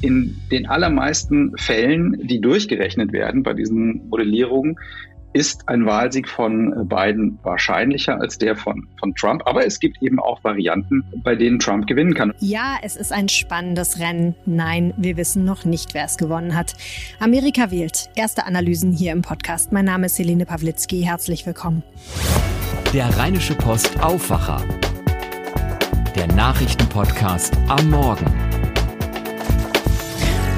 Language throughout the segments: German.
in den allermeisten Fällen, die durchgerechnet werden bei diesen Modellierungen, ist ein Wahlsieg von Biden wahrscheinlicher als der von, von Trump. Aber es gibt eben auch Varianten, bei denen Trump gewinnen kann. Ja, es ist ein spannendes Rennen. Nein, wir wissen noch nicht, wer es gewonnen hat. Amerika wählt. Erste Analysen hier im Podcast. Mein Name ist Helene Pawlitzki. Herzlich willkommen. Der Rheinische Post Aufwacher. Der Nachrichtenpodcast am Morgen.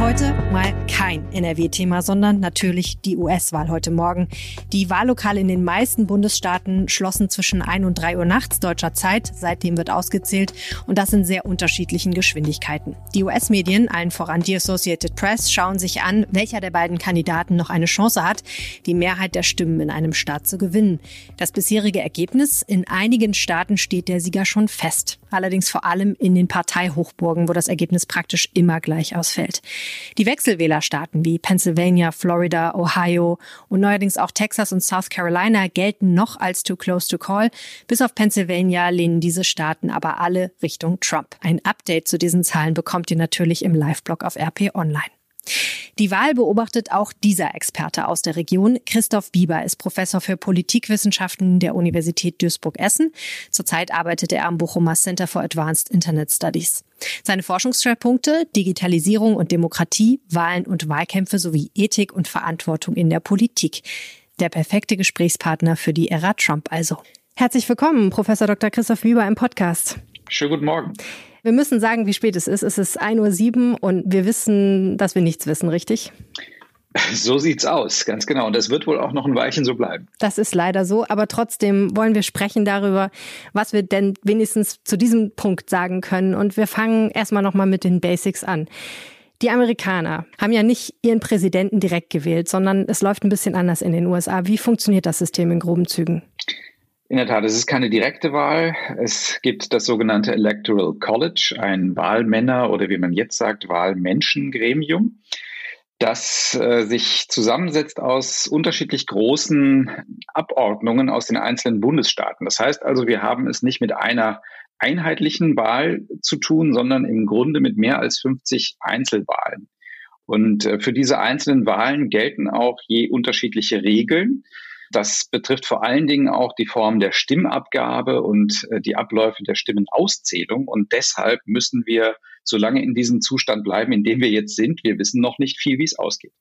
Heute mal kein NRW-Thema, sondern natürlich die US-Wahl heute Morgen. Die Wahllokale in den meisten Bundesstaaten schlossen zwischen 1 und 3 Uhr nachts deutscher Zeit. Seitdem wird ausgezählt und das in sehr unterschiedlichen Geschwindigkeiten. Die US-Medien, allen voran die Associated Press, schauen sich an, welcher der beiden Kandidaten noch eine Chance hat, die Mehrheit der Stimmen in einem Staat zu gewinnen. Das bisherige Ergebnis, in einigen Staaten steht der Sieger schon fest. Allerdings vor allem in den Parteihochburgen, wo das Ergebnis praktisch immer gleich ausfällt. Die Wechselwählerstaaten wie Pennsylvania, Florida, Ohio und neuerdings auch Texas und South Carolina gelten noch als too close to call. Bis auf Pennsylvania lehnen diese Staaten aber alle Richtung Trump. Ein Update zu diesen Zahlen bekommt ihr natürlich im Live-Blog auf RP Online. Die Wahl beobachtet auch dieser Experte aus der Region. Christoph Bieber ist Professor für Politikwissenschaften der Universität Duisburg-Essen. Zurzeit arbeitet er am Bochumer Center for Advanced Internet Studies. Seine Forschungsschwerpunkte Digitalisierung und Demokratie, Wahlen und Wahlkämpfe sowie Ethik und Verantwortung in der Politik. Der perfekte Gesprächspartner für die Ära Trump also. Herzlich willkommen, Professor Dr. Christoph Bieber im Podcast. Schönen guten Morgen. Wir müssen sagen, wie spät es ist. Es ist 1.07 Uhr und wir wissen, dass wir nichts wissen, richtig? So sieht's aus, ganz genau. Und das wird wohl auch noch ein Weilchen so bleiben. Das ist leider so, aber trotzdem wollen wir sprechen darüber, was wir denn wenigstens zu diesem Punkt sagen können. Und wir fangen erstmal nochmal mit den Basics an. Die Amerikaner haben ja nicht ihren Präsidenten direkt gewählt, sondern es läuft ein bisschen anders in den USA. Wie funktioniert das System in groben Zügen? In der Tat, es ist keine direkte Wahl. Es gibt das sogenannte Electoral College, ein Wahlmänner oder wie man jetzt sagt, Wahlmenschengremium, das äh, sich zusammensetzt aus unterschiedlich großen Abordnungen aus den einzelnen Bundesstaaten. Das heißt also, wir haben es nicht mit einer einheitlichen Wahl zu tun, sondern im Grunde mit mehr als 50 Einzelwahlen. Und äh, für diese einzelnen Wahlen gelten auch je unterschiedliche Regeln. Das betrifft vor allen Dingen auch die Form der Stimmabgabe und äh, die Abläufe der Stimmenauszählung. Und deshalb müssen wir so lange in diesem Zustand bleiben, in dem wir jetzt sind. Wir wissen noch nicht viel, wie es ausgeht.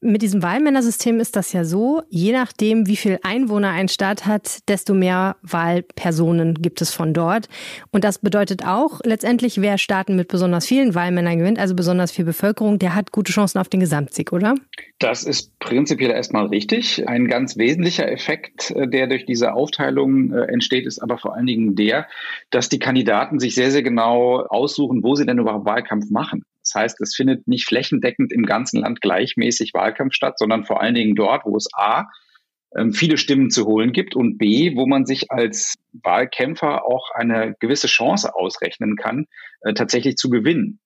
Mit diesem Wahlmännersystem ist das ja so, je nachdem, wie viel Einwohner ein Staat hat, desto mehr Wahlpersonen gibt es von dort. Und das bedeutet auch letztendlich, wer Staaten mit besonders vielen Wahlmännern gewinnt, also besonders viel Bevölkerung, der hat gute Chancen auf den Gesamtsieg, oder? Das ist prinzipiell erstmal richtig. Ein ganz wesentlicher Effekt, äh, der durch diese Aufteilung äh, entsteht, ist aber vor allen Dingen der, dass die Kandidaten sich sehr, sehr genau aussuchen, wo sie denn überhaupt Wahlkampf machen. Das heißt, es findet nicht flächendeckend im ganzen Land gleichmäßig Wahlkampf statt, sondern vor allen Dingen dort, wo es A, ähm, viele Stimmen zu holen gibt und B, wo man sich als Wahlkämpfer auch eine gewisse Chance ausrechnen kann, äh, tatsächlich zu gewinnen.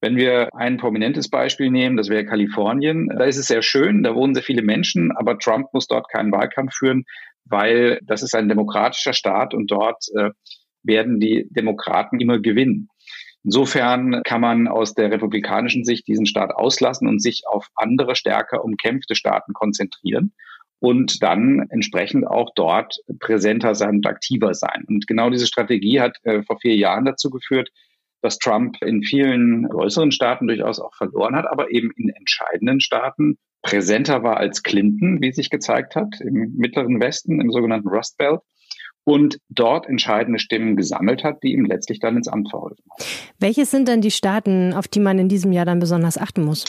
Wenn wir ein prominentes Beispiel nehmen, das wäre Kalifornien, da ist es sehr schön, da wohnen sehr viele Menschen, aber Trump muss dort keinen Wahlkampf führen, weil das ist ein demokratischer Staat und dort äh, werden die Demokraten immer gewinnen. Insofern kann man aus der republikanischen Sicht diesen Staat auslassen und sich auf andere stärker umkämpfte Staaten konzentrieren und dann entsprechend auch dort präsenter sein und aktiver sein. Und genau diese Strategie hat äh, vor vier Jahren dazu geführt, dass Trump in vielen größeren Staaten durchaus auch verloren hat, aber eben in entscheidenden Staaten präsenter war als Clinton, wie sich gezeigt hat, im mittleren Westen, im sogenannten Rust Belt und dort entscheidende Stimmen gesammelt hat, die ihm letztlich dann ins Amt verholfen haben. Welche sind denn die Staaten, auf die man in diesem Jahr dann besonders achten muss?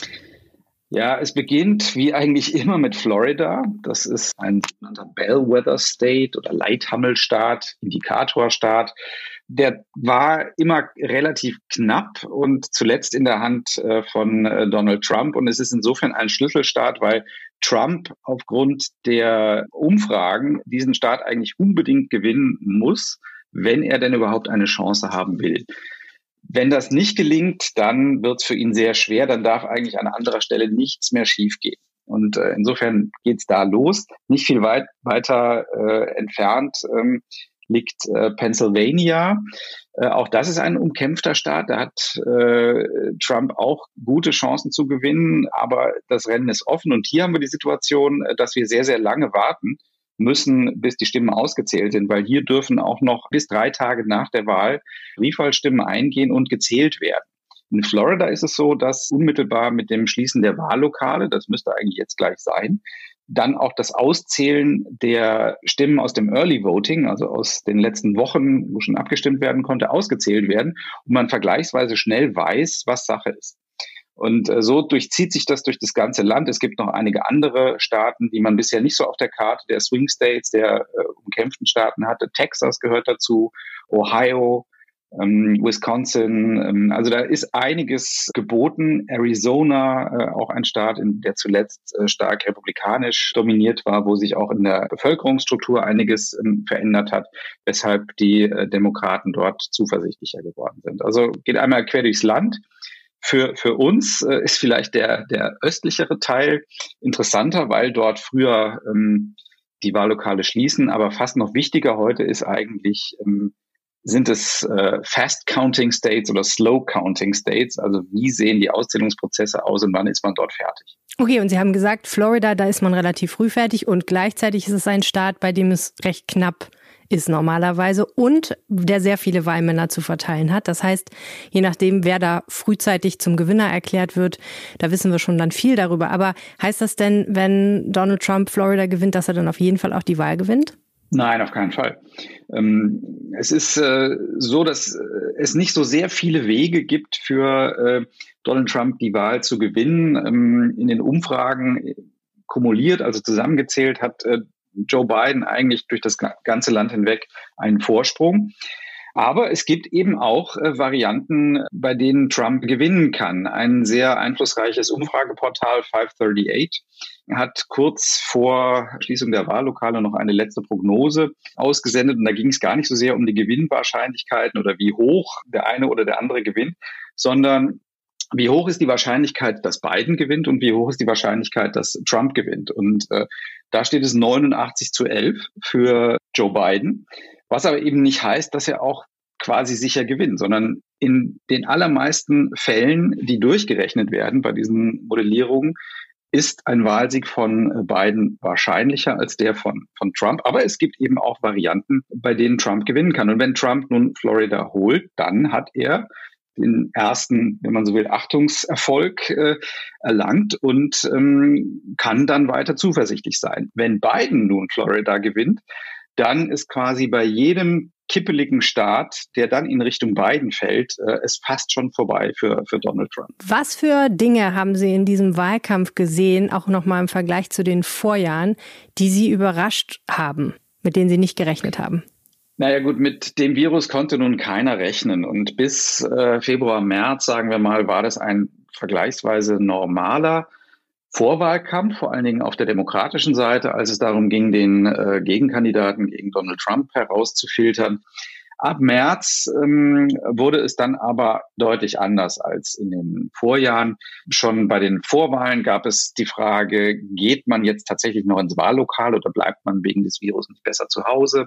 Ja, es beginnt wie eigentlich immer mit Florida. Das ist ein sogenannter Bellwether State oder Leithammelstaat, Indikatorstaat der war immer relativ knapp und zuletzt in der Hand äh, von äh, Donald Trump. Und es ist insofern ein Schlüsselstaat, weil Trump aufgrund der Umfragen diesen Staat eigentlich unbedingt gewinnen muss, wenn er denn überhaupt eine Chance haben will. Wenn das nicht gelingt, dann wird es für ihn sehr schwer. Dann darf eigentlich an anderer Stelle nichts mehr schiefgehen. Und äh, insofern geht's da los. Nicht viel weit weiter äh, entfernt ähm, liegt äh, Pennsylvania. Äh, auch das ist ein umkämpfter Staat. Da hat äh, Trump auch gute Chancen zu gewinnen, aber das Rennen ist offen. Und hier haben wir die Situation, äh, dass wir sehr, sehr lange warten müssen, bis die Stimmen ausgezählt sind, weil hier dürfen auch noch bis drei Tage nach der Wahl Briefwahlstimmen eingehen und gezählt werden. In Florida ist es so, dass unmittelbar mit dem Schließen der Wahllokale, das müsste eigentlich jetzt gleich sein, dann auch das Auszählen der Stimmen aus dem Early Voting, also aus den letzten Wochen, wo schon abgestimmt werden konnte, ausgezählt werden und man vergleichsweise schnell weiß, was Sache ist. Und äh, so durchzieht sich das durch das ganze Land. Es gibt noch einige andere Staaten, die man bisher nicht so auf der Karte der Swing States, der äh, umkämpften Staaten hatte. Texas gehört dazu, Ohio, Wisconsin. Ähm, also da ist einiges geboten. Arizona, äh, auch ein Staat, in der zuletzt äh, stark republikanisch dominiert war, wo sich auch in der Bevölkerungsstruktur einiges ähm, verändert hat, weshalb die äh, Demokraten dort zuversichtlicher geworden sind. Also geht einmal quer durchs Land. Für, für uns ist vielleicht der, der östlichere Teil interessanter, weil dort früher ähm, die Wahllokale schließen. Aber fast noch wichtiger heute ist eigentlich, ähm, sind es äh, Fast Counting States oder Slow Counting States? Also wie sehen die Auszählungsprozesse aus und wann ist man dort fertig? Okay, und Sie haben gesagt, Florida, da ist man relativ früh fertig und gleichzeitig ist es ein Staat, bei dem es recht knapp ist normalerweise und der sehr viele Wahlmänner zu verteilen hat. Das heißt, je nachdem, wer da frühzeitig zum Gewinner erklärt wird, da wissen wir schon dann viel darüber. Aber heißt das denn, wenn Donald Trump Florida gewinnt, dass er dann auf jeden Fall auch die Wahl gewinnt? Nein, auf keinen Fall. Ähm, es ist äh, so, dass äh, es nicht so sehr viele Wege gibt für äh, Donald Trump die Wahl zu gewinnen. Ähm, in den Umfragen kumuliert, also zusammengezählt, hat Joe Biden eigentlich durch das ganze Land hinweg einen Vorsprung. Aber es gibt eben auch Varianten, bei denen Trump gewinnen kann. Ein sehr einflussreiches Umfrageportal 538 hat kurz vor Schließung der Wahllokale noch eine letzte Prognose ausgesendet. Und da ging es gar nicht so sehr um die Gewinnwahrscheinlichkeiten oder wie hoch der eine oder der andere gewinnt, sondern wie hoch ist die Wahrscheinlichkeit, dass Biden gewinnt und wie hoch ist die Wahrscheinlichkeit, dass Trump gewinnt. Und äh, da steht es 89 zu 11 für Joe Biden. Was aber eben nicht heißt, dass er auch quasi sicher gewinnt, sondern in den allermeisten Fällen, die durchgerechnet werden bei diesen Modellierungen, ist ein Wahlsieg von Biden wahrscheinlicher als der von, von Trump. Aber es gibt eben auch Varianten, bei denen Trump gewinnen kann. Und wenn Trump nun Florida holt, dann hat er den ersten, wenn man so will, Achtungserfolg äh, erlangt und ähm, kann dann weiter zuversichtlich sein. Wenn Biden nun Florida gewinnt, dann ist quasi bei jedem kippeligen Staat, der dann in Richtung Biden fällt, äh, ist fast schon vorbei für, für Donald Trump. Was für Dinge haben Sie in diesem Wahlkampf gesehen, auch nochmal im Vergleich zu den Vorjahren, die Sie überrascht haben, mit denen Sie nicht gerechnet haben? Naja gut, mit dem Virus konnte nun keiner rechnen. Und bis äh, Februar, März, sagen wir mal, war das ein vergleichsweise normaler Vorwahlkampf, vor allen Dingen auf der demokratischen Seite, als es darum ging, den äh, Gegenkandidaten gegen Donald Trump herauszufiltern. Ab März ähm, wurde es dann aber deutlich anders als in den Vorjahren. Schon bei den Vorwahlen gab es die Frage, geht man jetzt tatsächlich noch ins Wahllokal oder bleibt man wegen des Virus nicht besser zu Hause?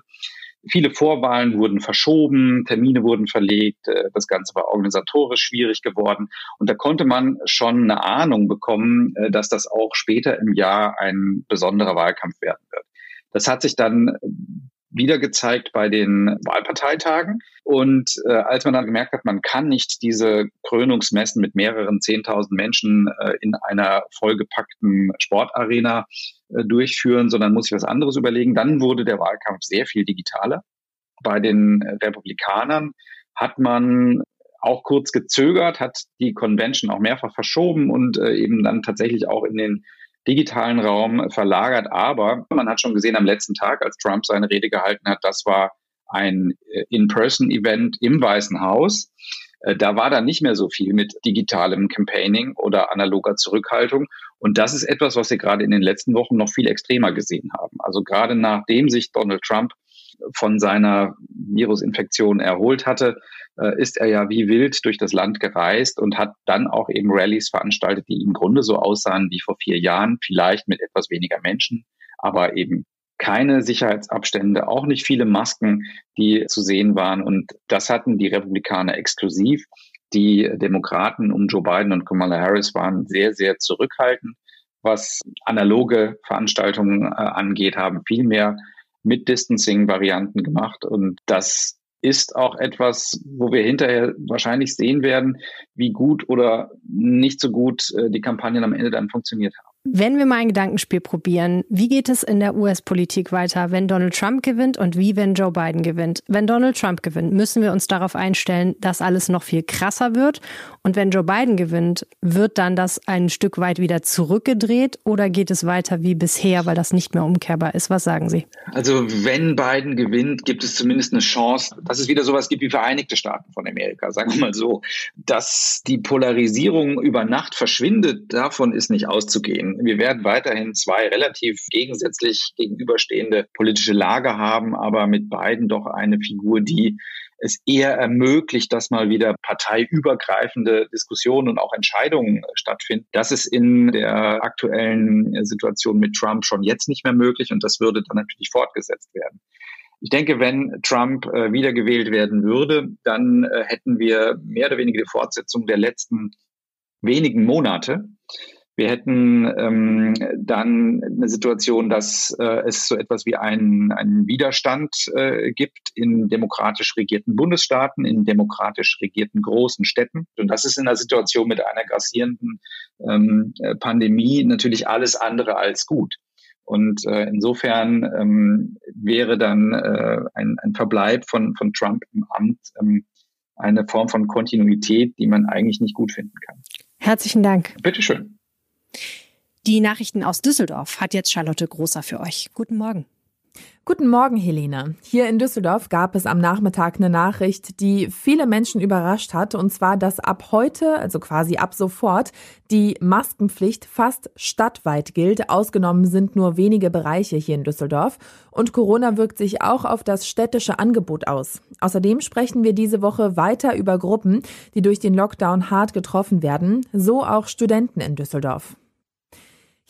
Viele Vorwahlen wurden verschoben, Termine wurden verlegt, äh, das Ganze war organisatorisch schwierig geworden. Und da konnte man schon eine Ahnung bekommen, äh, dass das auch später im Jahr ein besonderer Wahlkampf werden wird. Das hat sich dann wieder gezeigt bei den Wahlparteitagen. Und äh, als man dann gemerkt hat, man kann nicht diese Krönungsmessen mit mehreren zehntausend Menschen äh, in einer vollgepackten Sportarena äh, durchführen, sondern muss sich was anderes überlegen, dann wurde der Wahlkampf sehr viel digitaler. Bei den Republikanern hat man auch kurz gezögert, hat die Convention auch mehrfach verschoben und äh, eben dann tatsächlich auch in den digitalen Raum verlagert. Aber man hat schon gesehen am letzten Tag, als Trump seine Rede gehalten hat, das war ein äh, In-Person-Event im Weißen Haus. Äh, da war dann nicht mehr so viel mit digitalem Campaigning oder analoger Zurückhaltung. Und das ist etwas, was wir gerade in den letzten Wochen noch viel extremer gesehen haben. Also gerade nachdem sich Donald Trump von seiner Virusinfektion erholt hatte, äh, ist er ja wie wild durch das Land gereist und hat dann auch eben Rallyes veranstaltet, die im Grunde so aussahen wie vor vier Jahren, vielleicht mit etwas weniger Menschen, aber eben keine Sicherheitsabstände, auch nicht viele Masken, die zu sehen waren. Und das hatten die Republikaner exklusiv. Die Demokraten um Joe Biden und Kamala Harris waren sehr, sehr zurückhaltend, was analoge Veranstaltungen äh, angeht, haben viel mehr mit Distancing-Varianten gemacht. Und das ist auch etwas, wo wir hinterher wahrscheinlich sehen werden, wie gut oder nicht so gut äh, die Kampagnen am Ende dann funktioniert haben. Wenn wir mal ein Gedankenspiel probieren, wie geht es in der US-Politik weiter, wenn Donald Trump gewinnt und wie, wenn Joe Biden gewinnt? Wenn Donald Trump gewinnt, müssen wir uns darauf einstellen, dass alles noch viel krasser wird. Und wenn Joe Biden gewinnt, wird dann das ein Stück weit wieder zurückgedreht oder geht es weiter wie bisher, weil das nicht mehr umkehrbar ist? Was sagen Sie? Also wenn Biden gewinnt, gibt es zumindest eine Chance, dass es wieder sowas gibt wie Vereinigte Staaten von Amerika, sagen wir mal so. Dass die Polarisierung über Nacht verschwindet, davon ist nicht auszugehen. Wir werden weiterhin zwei relativ gegensätzlich gegenüberstehende politische Lager haben, aber mit beiden doch eine Figur, die es eher ermöglicht, dass mal wieder parteiübergreifende Diskussionen und auch Entscheidungen stattfinden. Das ist in der aktuellen Situation mit Trump schon jetzt nicht mehr möglich und das würde dann natürlich fortgesetzt werden. Ich denke, wenn Trump äh, wiedergewählt werden würde, dann äh, hätten wir mehr oder weniger die Fortsetzung der letzten wenigen Monate. Wir hätten ähm, dann eine Situation, dass äh, es so etwas wie einen, einen Widerstand äh, gibt in demokratisch regierten Bundesstaaten, in demokratisch regierten großen Städten. Und das ist in einer Situation mit einer grassierenden ähm, Pandemie natürlich alles andere als gut. Und äh, insofern ähm, wäre dann äh, ein, ein Verbleib von, von Trump im Amt ähm, eine Form von Kontinuität, die man eigentlich nicht gut finden kann. Herzlichen Dank. Bitteschön. Die Nachrichten aus Düsseldorf hat jetzt Charlotte Großer für euch. Guten Morgen. Guten Morgen, Helene. Hier in Düsseldorf gab es am Nachmittag eine Nachricht, die viele Menschen überrascht hat, und zwar, dass ab heute, also quasi ab sofort, die Maskenpflicht fast stadtweit gilt. Ausgenommen sind nur wenige Bereiche hier in Düsseldorf. Und Corona wirkt sich auch auf das städtische Angebot aus. Außerdem sprechen wir diese Woche weiter über Gruppen, die durch den Lockdown hart getroffen werden, so auch Studenten in Düsseldorf.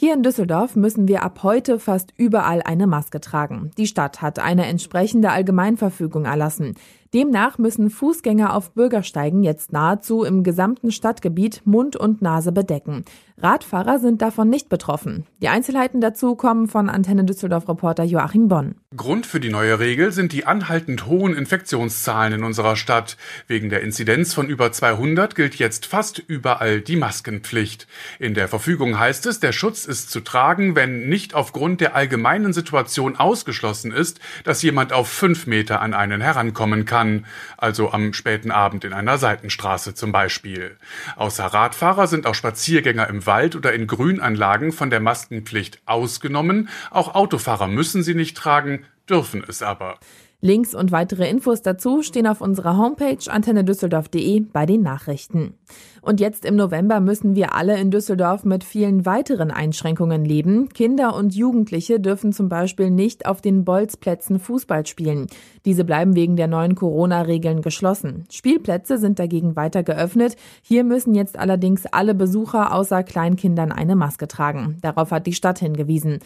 Hier in Düsseldorf müssen wir ab heute fast überall eine Maske tragen. Die Stadt hat eine entsprechende Allgemeinverfügung erlassen. Demnach müssen Fußgänger auf Bürgersteigen jetzt nahezu im gesamten Stadtgebiet Mund und Nase bedecken. Radfahrer sind davon nicht betroffen. Die Einzelheiten dazu kommen von Antenne Düsseldorf Reporter Joachim Bonn. Grund für die neue Regel sind die anhaltend hohen Infektionszahlen in unserer Stadt. Wegen der Inzidenz von über 200 gilt jetzt fast überall die Maskenpflicht. In der Verfügung heißt es, der Schutz ist zu tragen, wenn nicht aufgrund der allgemeinen Situation ausgeschlossen ist, dass jemand auf fünf Meter an einen herankommen kann kann, also am späten Abend in einer Seitenstraße zum Beispiel. Außer Radfahrer sind auch Spaziergänger im Wald oder in Grünanlagen von der Maskenpflicht ausgenommen. Auch Autofahrer müssen sie nicht tragen, dürfen es aber. Links und weitere Infos dazu stehen auf unserer Homepage antennedüsseldorf.de bei den Nachrichten. Und jetzt im November müssen wir alle in Düsseldorf mit vielen weiteren Einschränkungen leben. Kinder und Jugendliche dürfen zum Beispiel nicht auf den Bolzplätzen Fußball spielen. Diese bleiben wegen der neuen Corona-Regeln geschlossen. Spielplätze sind dagegen weiter geöffnet. Hier müssen jetzt allerdings alle Besucher außer Kleinkindern eine Maske tragen. Darauf hat die Stadt hingewiesen.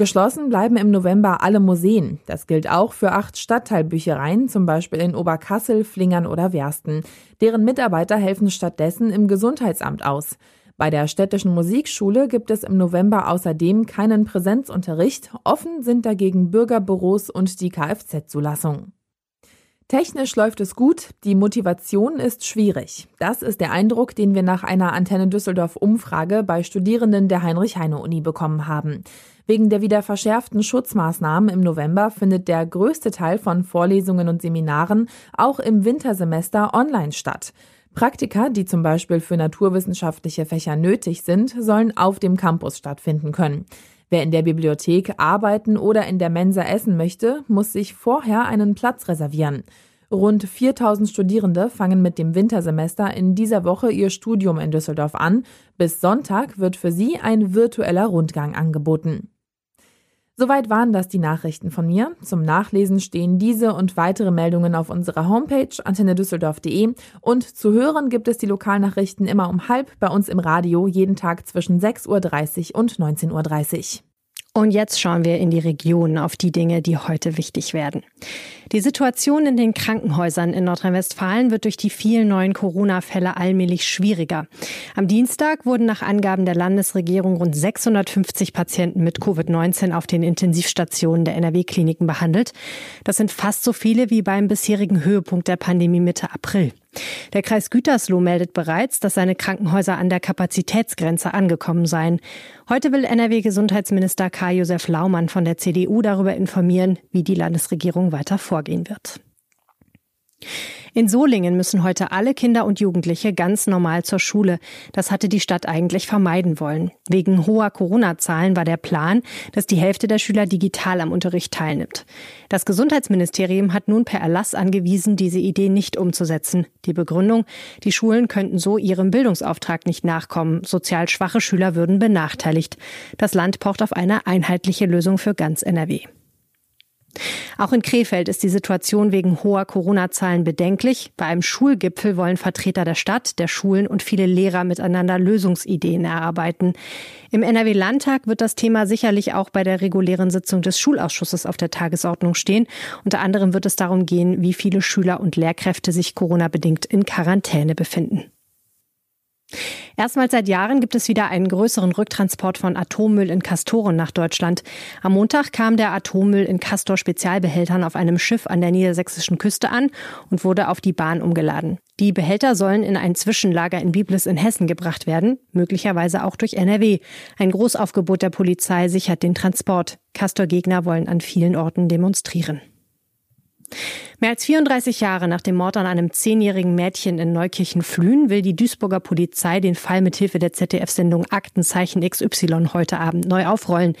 Geschlossen bleiben im November alle Museen. Das gilt auch für acht Stadtteilbüchereien, zum Beispiel in Oberkassel, Flingern oder Wersten. Deren Mitarbeiter helfen stattdessen im Gesundheitsamt aus. Bei der städtischen Musikschule gibt es im November außerdem keinen Präsenzunterricht. Offen sind dagegen Bürgerbüros und die Kfz-Zulassung. Technisch läuft es gut, die Motivation ist schwierig. Das ist der Eindruck, den wir nach einer Antenne Düsseldorf Umfrage bei Studierenden der Heinrich-Heine-Uni bekommen haben. Wegen der wieder verschärften Schutzmaßnahmen im November findet der größte Teil von Vorlesungen und Seminaren auch im Wintersemester online statt. Praktika, die zum Beispiel für naturwissenschaftliche Fächer nötig sind, sollen auf dem Campus stattfinden können. Wer in der Bibliothek arbeiten oder in der Mensa essen möchte, muss sich vorher einen Platz reservieren. Rund 4000 Studierende fangen mit dem Wintersemester in dieser Woche ihr Studium in Düsseldorf an. Bis Sonntag wird für sie ein virtueller Rundgang angeboten. Soweit waren das die Nachrichten von mir. Zum Nachlesen stehen diese und weitere Meldungen auf unserer Homepage antennedüsseldorf.de und zu hören gibt es die Lokalnachrichten immer um halb bei uns im Radio jeden Tag zwischen 6.30 Uhr und 19.30 Uhr. Und jetzt schauen wir in die Region auf die Dinge, die heute wichtig werden. Die Situation in den Krankenhäusern in Nordrhein-Westfalen wird durch die vielen neuen Corona-Fälle allmählich schwieriger. Am Dienstag wurden nach Angaben der Landesregierung rund 650 Patienten mit Covid-19 auf den Intensivstationen der NRW-Kliniken behandelt. Das sind fast so viele wie beim bisherigen Höhepunkt der Pandemie Mitte April. Der Kreis Gütersloh meldet bereits, dass seine Krankenhäuser an der Kapazitätsgrenze angekommen seien. Heute will NRW-Gesundheitsminister Karl-Josef Laumann von der CDU darüber informieren, wie die Landesregierung weiter vorgehen wird. In Solingen müssen heute alle Kinder und Jugendliche ganz normal zur Schule. Das hatte die Stadt eigentlich vermeiden wollen. Wegen hoher Corona-Zahlen war der Plan, dass die Hälfte der Schüler digital am Unterricht teilnimmt. Das Gesundheitsministerium hat nun per Erlass angewiesen, diese Idee nicht umzusetzen. Die Begründung, die Schulen könnten so ihrem Bildungsauftrag nicht nachkommen. Sozial schwache Schüler würden benachteiligt. Das Land pocht auf eine einheitliche Lösung für ganz NRW. Auch in Krefeld ist die Situation wegen hoher Corona-Zahlen bedenklich. Bei einem Schulgipfel wollen Vertreter der Stadt, der Schulen und viele Lehrer miteinander Lösungsideen erarbeiten. Im NRW-Landtag wird das Thema sicherlich auch bei der regulären Sitzung des Schulausschusses auf der Tagesordnung stehen. Unter anderem wird es darum gehen, wie viele Schüler und Lehrkräfte sich Corona-bedingt in Quarantäne befinden. Erstmals seit Jahren gibt es wieder einen größeren Rücktransport von Atommüll in Castoren nach Deutschland. Am Montag kam der Atommüll in Castor Spezialbehältern auf einem Schiff an der niedersächsischen Küste an und wurde auf die Bahn umgeladen. Die Behälter sollen in ein Zwischenlager in Biblis in Hessen gebracht werden, möglicherweise auch durch NRW. Ein Großaufgebot der Polizei sichert den Transport. Castor-Gegner wollen an vielen Orten demonstrieren. Mehr als 34 Jahre nach dem Mord an einem zehnjährigen Mädchen in Neukirchen-Flühen will die Duisburger Polizei den Fall mit Hilfe der ZDF-Sendung Aktenzeichen XY heute Abend neu aufrollen.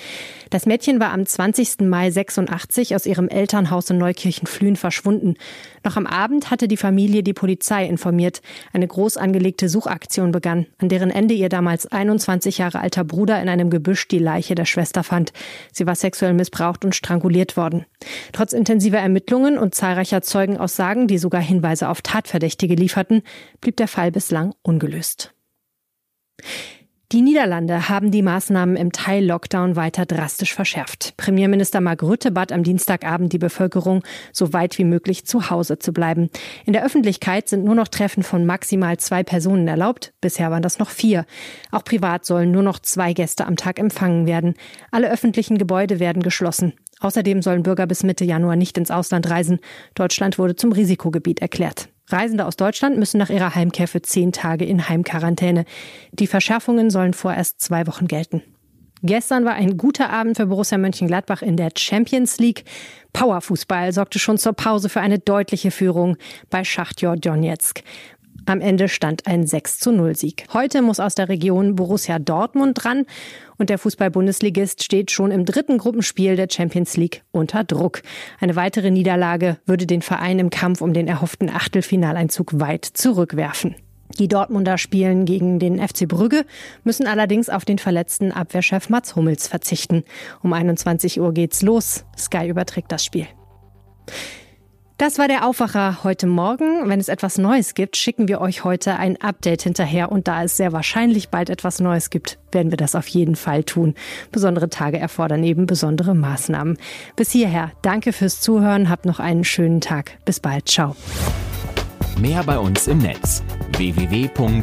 Das Mädchen war am 20. Mai 86 aus ihrem Elternhaus in Neukirchen-Flühen verschwunden. Noch am Abend hatte die Familie die Polizei informiert. Eine groß angelegte Suchaktion begann, an deren Ende ihr damals 21 Jahre alter Bruder in einem Gebüsch die Leiche der Schwester fand. Sie war sexuell missbraucht und stranguliert worden. Trotz intensiver Ermittlungen und zahlreicher Zeugenaussagen, die sogar Hinweise auf Tatverdächtige lieferten, blieb der Fall bislang ungelöst. Die Niederlande haben die Maßnahmen im Teil-Lockdown weiter drastisch verschärft. Premierminister Mark Rutte bat am Dienstagabend die Bevölkerung, so weit wie möglich zu Hause zu bleiben. In der Öffentlichkeit sind nur noch Treffen von maximal zwei Personen erlaubt. Bisher waren das noch vier. Auch privat sollen nur noch zwei Gäste am Tag empfangen werden. Alle öffentlichen Gebäude werden geschlossen. Außerdem sollen Bürger bis Mitte Januar nicht ins Ausland reisen. Deutschland wurde zum Risikogebiet erklärt. Reisende aus Deutschland müssen nach ihrer Heimkehr für zehn Tage in Heimquarantäne. Die Verschärfungen sollen vorerst zwei Wochen gelten. Gestern war ein guter Abend für Borussia Mönchengladbach in der Champions League. Powerfußball sorgte schon zur Pause für eine deutliche Führung bei Schachtjor Donetsk. Am Ende stand ein 6 zu 0 Sieg. Heute muss aus der Region Borussia Dortmund dran und der Fußball-Bundesligist steht schon im dritten Gruppenspiel der Champions League unter Druck. Eine weitere Niederlage würde den Verein im Kampf um den erhofften Achtelfinaleinzug weit zurückwerfen. Die Dortmunder spielen gegen den FC Brügge, müssen allerdings auf den verletzten Abwehrchef Mats Hummels verzichten. Um 21 Uhr geht's los. Sky überträgt das Spiel. Das war der Aufwacher heute Morgen. Wenn es etwas Neues gibt, schicken wir euch heute ein Update hinterher. Und da es sehr wahrscheinlich bald etwas Neues gibt, werden wir das auf jeden Fall tun. Besondere Tage erfordern eben besondere Maßnahmen. Bis hierher, danke fürs Zuhören. Habt noch einen schönen Tag. Bis bald. Ciao. Mehr bei uns im Netz www.rp-online.de